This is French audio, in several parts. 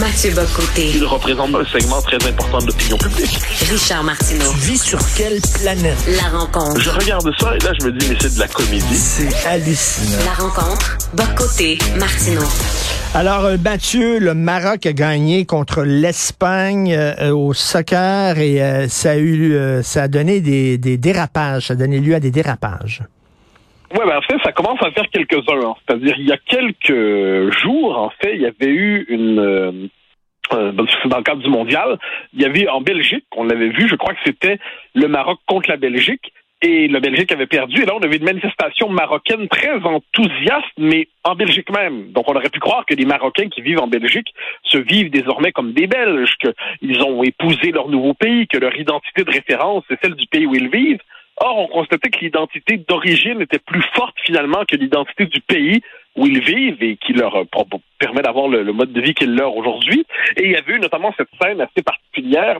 Mathieu Bocoté. Il représente un segment très important de l'opinion publique. Richard Martineau. Tu vis sur quelle planète? La rencontre. Je regarde ça et là, je me dis, mais c'est de la comédie. C'est hallucinant. La rencontre. Bocoté. Martineau. Alors, euh, Mathieu, le Maroc a gagné contre l'Espagne euh, au soccer et euh, ça a eu, euh, ça a donné des, des dérapages, ça a donné lieu à des dérapages. Oui, ben en fait, ça commence à faire quelques-uns. hein. C'est-à-dire, il y a quelques jours, en fait, il y avait eu une... euh, euh, dans le cadre du mondial, il y avait en Belgique, on l'avait vu, je crois que c'était le Maroc contre la Belgique, et la Belgique avait perdu, et là on avait une manifestation marocaine très enthousiaste, mais en Belgique même. Donc on aurait pu croire que les Marocains qui vivent en Belgique se vivent désormais comme des Belges, qu'ils ont épousé leur nouveau pays, que leur identité de référence est celle du pays où ils vivent. Or, on constatait que l'identité d'origine était plus forte finalement que l'identité du pays où ils vivent et qui leur euh, permet d'avoir le, mode de vie qui est leur aujourd'hui. Et il y avait eu notamment cette scène assez particulière.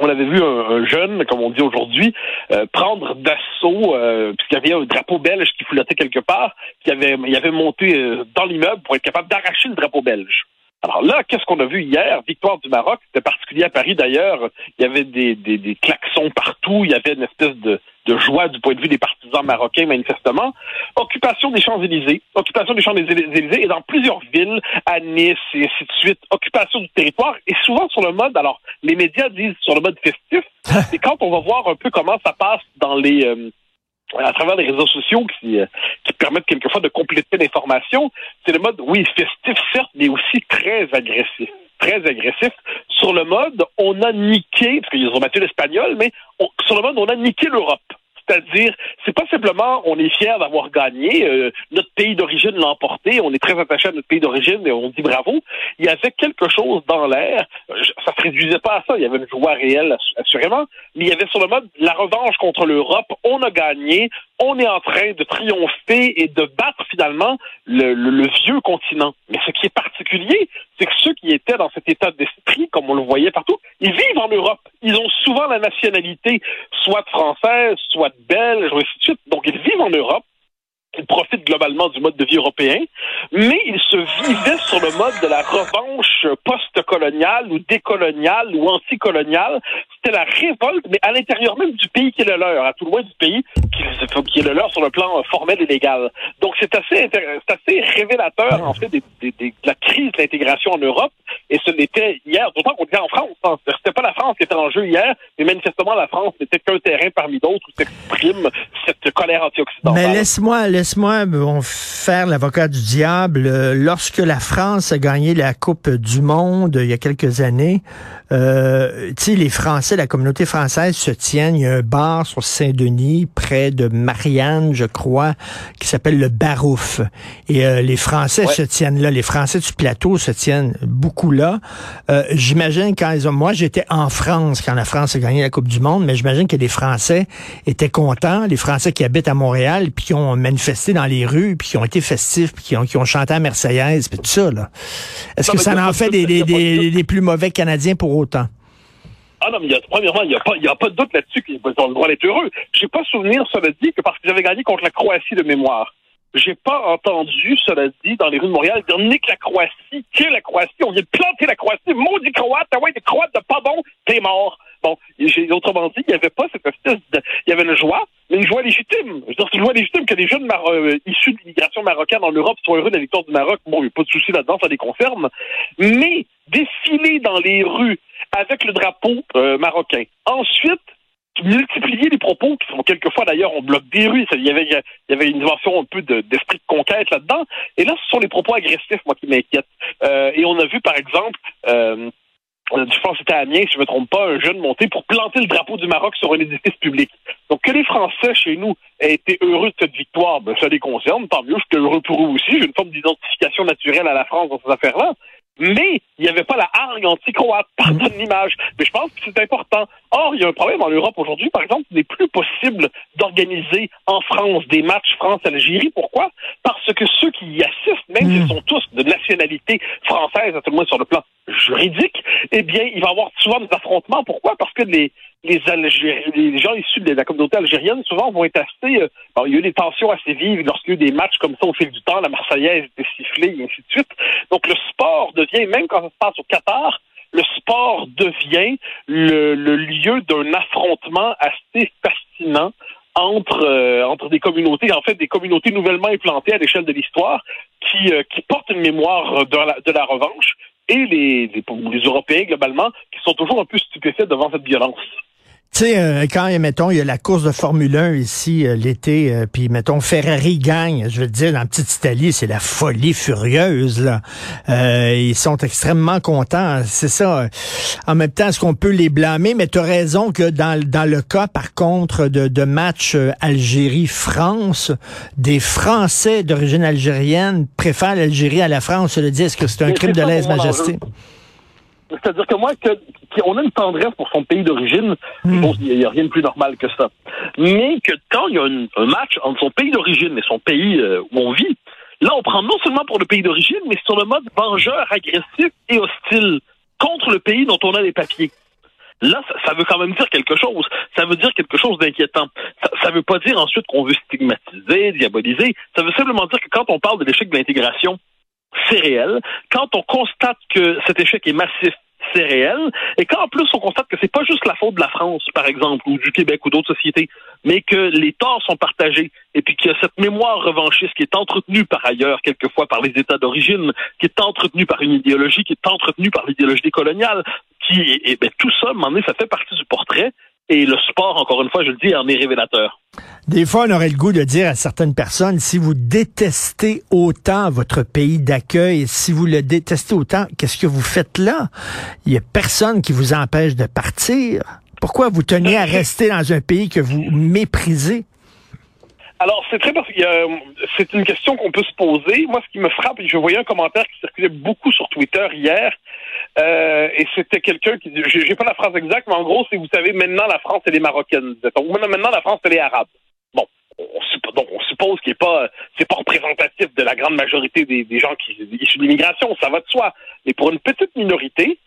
On avait vu un, un jeune, comme on dit aujourd'hui, euh, prendre d'assaut, euh, puisqu'il y avait un drapeau belge qui flottait quelque part, qui avait, il avait monté dans l'immeuble pour être capable d'arracher le drapeau belge. Alors là, qu'est-ce qu'on a vu hier? Victoire du Maroc, c'était particulier à Paris d'ailleurs. Il y avait des, des, des klaxons partout, il y avait une espèce de, de joie du point de vue des partisans marocains, manifestement. Occupation des Champs-Élysées, occupation des Champs-Élysées, et dans plusieurs villes, à Nice et ainsi de suite, occupation du territoire, et souvent sur le mode, alors les médias disent sur le mode festif, et quand on va voir un peu comment ça passe dans les... euh, à travers les réseaux sociaux qui, euh, qui permettent quelquefois de compléter l'information, c'est le mode, oui, festif, certes, mais aussi très agressif. Très agressif. Sur le mode, on a niqué, parce qu'ils ont battu l'espagnol, mais sur le mode, on a niqué l'Europe. C'est-à-dire, c'est pas simplement on est fier d'avoir gagné, euh, notre pays d'origine l'a emporté, on est très attaché à notre pays d'origine et on dit bravo. Il y avait quelque chose dans l'air, ça se réduisait pas à ça, il y avait une joie réelle assu- assurément, mais il y avait sur le mode la revanche contre l'Europe, on a gagné, on est en train de triompher et de battre finalement le, le- le vieux continent. Mais ce qui est particulier, c'est que ceux qui étaient dans cet état d'esprit, comme on le voyait partout, ils vivent en Europe. Ils ont souvent la nationalité soit française, soit ainsi de suite. Donc ils vivent en Europe. Ils profitent globalement du mode de vie européen, mais ils se vivaient sur le mode de la revanche post-coloniale ou décoloniale ou anticoloniale. C'était la révolte, mais à l'intérieur même du pays qui est le leur, à tout loin du pays qui, qui est le leur sur le plan euh, formel et légal. Donc c'est assez, assez révélateur en fait des- des- des- de la crise de l'intégration en Europe. Et ce n'était hier, d'autant qu'on était en France. hein. C'était pas la France qui était en jeu hier, mais manifestement la France n'était qu'un terrain parmi d'autres où s'exprime cette colère anti-occidentale. Mais laisse-moi, laisse-moi bon, faire l'avocat du diable. Euh, Lorsque la France a gagné la Coupe du Monde il y a quelques années, euh, tu sais, les Français, la communauté française se tiennent. Il y a un bar sur Saint-Denis, près de Marianne, je crois, qui s'appelle le Barouf. Et euh, les Français Ouais. se tiennent là. Les Français du plateau se tiennent beaucoup là. Euh, j'imagine quand ils ont... Moi, j'étais en France quand la France a gagné la Coupe du Monde, mais j'imagine que les Français étaient contents, les Français qui habitent à Montréal, puis qui ont manifesté dans les rues, puis qui ont été festifs, puis qui ont, qui ont chanté à Marseillaise, puis tout ça, là. Est-ce que ça en fait de des, des plus mauvais Canadiens pour autant? Ah non, mais y a, premièrement, il n'y a, pas- y a pas de doute là-dessus qu'ils ont le droit d'être heureux. J'ai pas souvenir, cela dit, que parce qu'ils avaient gagné contre la Croatie de mémoire. J'ai pas entendu, cela dit, dans les rues de Montréal, dire nique la Croatie, que la Croatie, on vient de planter la Croatie, maudit Croate, ah ouais, des Croates de pas bon, t'es mort. Bon, autrement dit, il n'y avait pas cette espèce de... Il y avait une joie, mais une joie légitime. Je veux dire, c'est une joie légitime que les jeunes Mar- euh, issus de l'immigration marocaine en Europe soient heureux de la victoire du Maroc. Bon, il n'y a pas de souci là-dedans, ça les concerne. Mais défiler dans les rues avec le drapeau euh, marocain. Ensuite, multiplier les propos qui sont quelquefois d'ailleurs on bloque des rues. Il y avait, il y avait une dimension un peu de- d'esprit de, conquête là-dedans. Et là, ce sont les propos agressifs, moi, qui m'inquiètent. Euh, et on a vu, par exemple, euh, je pense que c'était à Amiens, si je ne me trompe pas, un jeune monté pour planter le drapeau du Maroc sur un édifice public. Donc, que les Français, chez nous, aient été heureux de cette victoire, ben, ça les concerne, tant mieux, je suis heureux pour eux aussi. J'ai une forme d'identification naturelle à la France dans ces affaires-là. Mais il n'y avait pas la hargne anti-croate, pardonne l'image. Mais je pense que c'est important. Or, il y a un problème en Europe aujourd'hui, par exemple, il n'est plus possible d'organiser en France des matchs France-Algérie. Pourquoi? Parce que ceux qui y assistent, même s'ils sont tous de nationalité française, à tout le moins sur le plan juridique, eh bien, il va y avoir souvent des affrontements. Pourquoi? Parce que les, les, Algériens, les gens issus de la communauté algérienne, souvent, vont être assez... Euh, il y a eu des tensions assez vives lorsqu'il y a eu des matchs comme ça au fil du temps, la Marseillaise était sifflée, et ainsi de suite. Donc, le sport devient, même quand ça se passe au Qatar, le sport devient le, lieu d'un affrontement assez fascinant entre euh, entre des communautés, en fait des communautés nouvellement implantées à l'échelle de l'histoire, qui euh, portent une mémoire de la, revanche, et les Européens globalement qui sont toujours un peu stupéfaits devant cette violence. Tu sais, euh, quand, mettons, il y a la course de Formule 1 ici euh, l'été, euh, puis, mettons, Ferrari gagne, je veux dire, dans Petite Italie, c'est la folie furieuse, là. ils sont extrêmement contents, c'est ça. En même temps, est-ce qu'on peut les blâmer? Mais tu as raison que dans, dans le cas, par contre, de, de match Algérie-France, des Français d'origine algérienne préfèrent l'Algérie à la France. Le dis, est-ce que c'est un crime de lèse-majesté? C'est-à-dire que moi, que, on a une tendresse pour son pays d'origine, il n'y a rien de plus normal que ça. Mais que quand il y a un, match entre son pays d'origine et son pays euh, où on vit, là, on prend non seulement pour le pays d'origine, mais sur le mode vengeur, agressif et hostile contre le pays dont on a les papiers. Là, ça, veut quand même dire quelque chose. Ça veut dire quelque chose d'inquiétant. Ça ne veut pas dire ensuite qu'on veut stigmatiser, diaboliser. Ça veut simplement dire que quand on parle de l'échec de l'intégration, c'est réel. Quand on constate que cet échec est massif, c'est réel. Et quand en plus on constate que c'est pas juste la faute de la France, par exemple, ou du Québec ou d'autres sociétés, mais que les torts sont partagés, et puis qu'il y a cette mémoire revanchiste qui est entretenue par ailleurs, quelquefois par les États d'origine, qui est entretenue par une idéologie, qui est entretenue par l'idéologie coloniale, qui, et, ben, tout ça, à ça fait partie du portrait. Et le sport, encore une fois, je le dis, en est révélateur. Des fois, on aurait le goût de dire à certaines personnes, si vous détestez autant votre pays d'accueil, si vous le détestez autant, qu'est-ce que vous faites là? Il n'y a personne qui vous empêche de partir. Pourquoi vous teniez à rester dans un pays que vous méprisez? Alors, c'est très parce c'est une question qu'on peut se poser. Moi, ce qui me frappe, je voyais un commentaire qui circulait beaucoup sur Twitter hier, euh, et c'était quelqu'un qui, j'ai pas la phrase exacte, mais en gros, c'est vous savez, maintenant la France elle est marocaine. Donc maintenant la France elle est arabe. Bon, on, donc on suppose qu'il est pas, c'est pas représentatif de la grande majorité des, des gens qui issus de l'immigration, ça va de soi. Mais pour une petite minorité,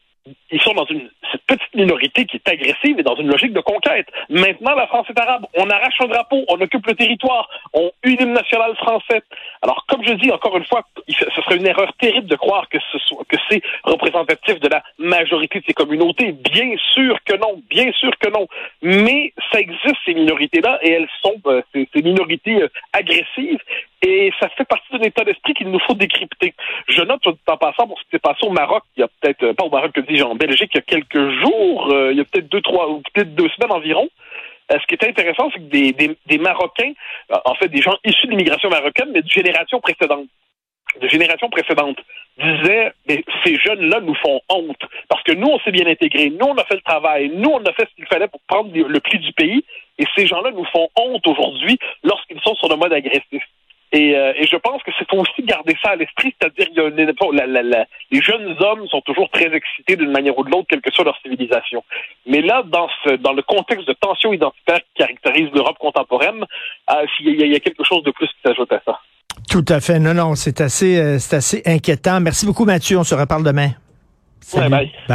ils sont dans une cette petite minorité qui est agressive et dans une logique de conquête. Maintenant, la France est arabe. On arrache un drapeau, on occupe le territoire, on une hymne national français. Alors, comme je dis encore une fois, ce serait une erreur terrible de croire que ce soit, que c'est représentatif de la majorité de ces communautés. Bien sûr que non, bien sûr que non. Mais ça existe ces minorités-là et elles sont euh, ces, minorités euh, agressives et ça fait partie d'un état d'esprit qu'il nous faut décrypter. Je note en passant pour ce qui s'est passé au Maroc, il y a peut-être, euh, pas au Maroc, que dis-je, en Belgique, il y a quelques jours, euh, il y a peut-être deux, trois, ou peut-être deux semaines environ. Euh, ce qui est intéressant, c'est que des, des, des Marocains, en fait des gens issus de l'immigration marocaine, mais de génération précédente, de génération précédente, disaient mais ces jeunes-là nous font honte parce que nous on s'est bien intégrés, nous on a fait le travail, nous on a fait ce qu'il fallait pour prendre le pli du pays, et ces gens-là nous font honte aujourd'hui lorsqu'ils sont sur le mode agressif. Et, euh, et, je pense que c'est aussi garder ça à l'esprit, c'est-à-dire que les jeunes hommes sont toujours très excités d'une manière ou de l'autre, quelle que soit leur civilisation. Mais là, dans, ce, dans le contexte de tension identitaire qui caractérise l'Europe contemporaine, euh, il, y a, il y, a, quelque chose de plus qui s'ajoute à ça. Tout à fait. Non, non, c'est assez, euh, c'est assez inquiétant. Merci beaucoup, Mathieu. On se reparle demain. Salut. bye.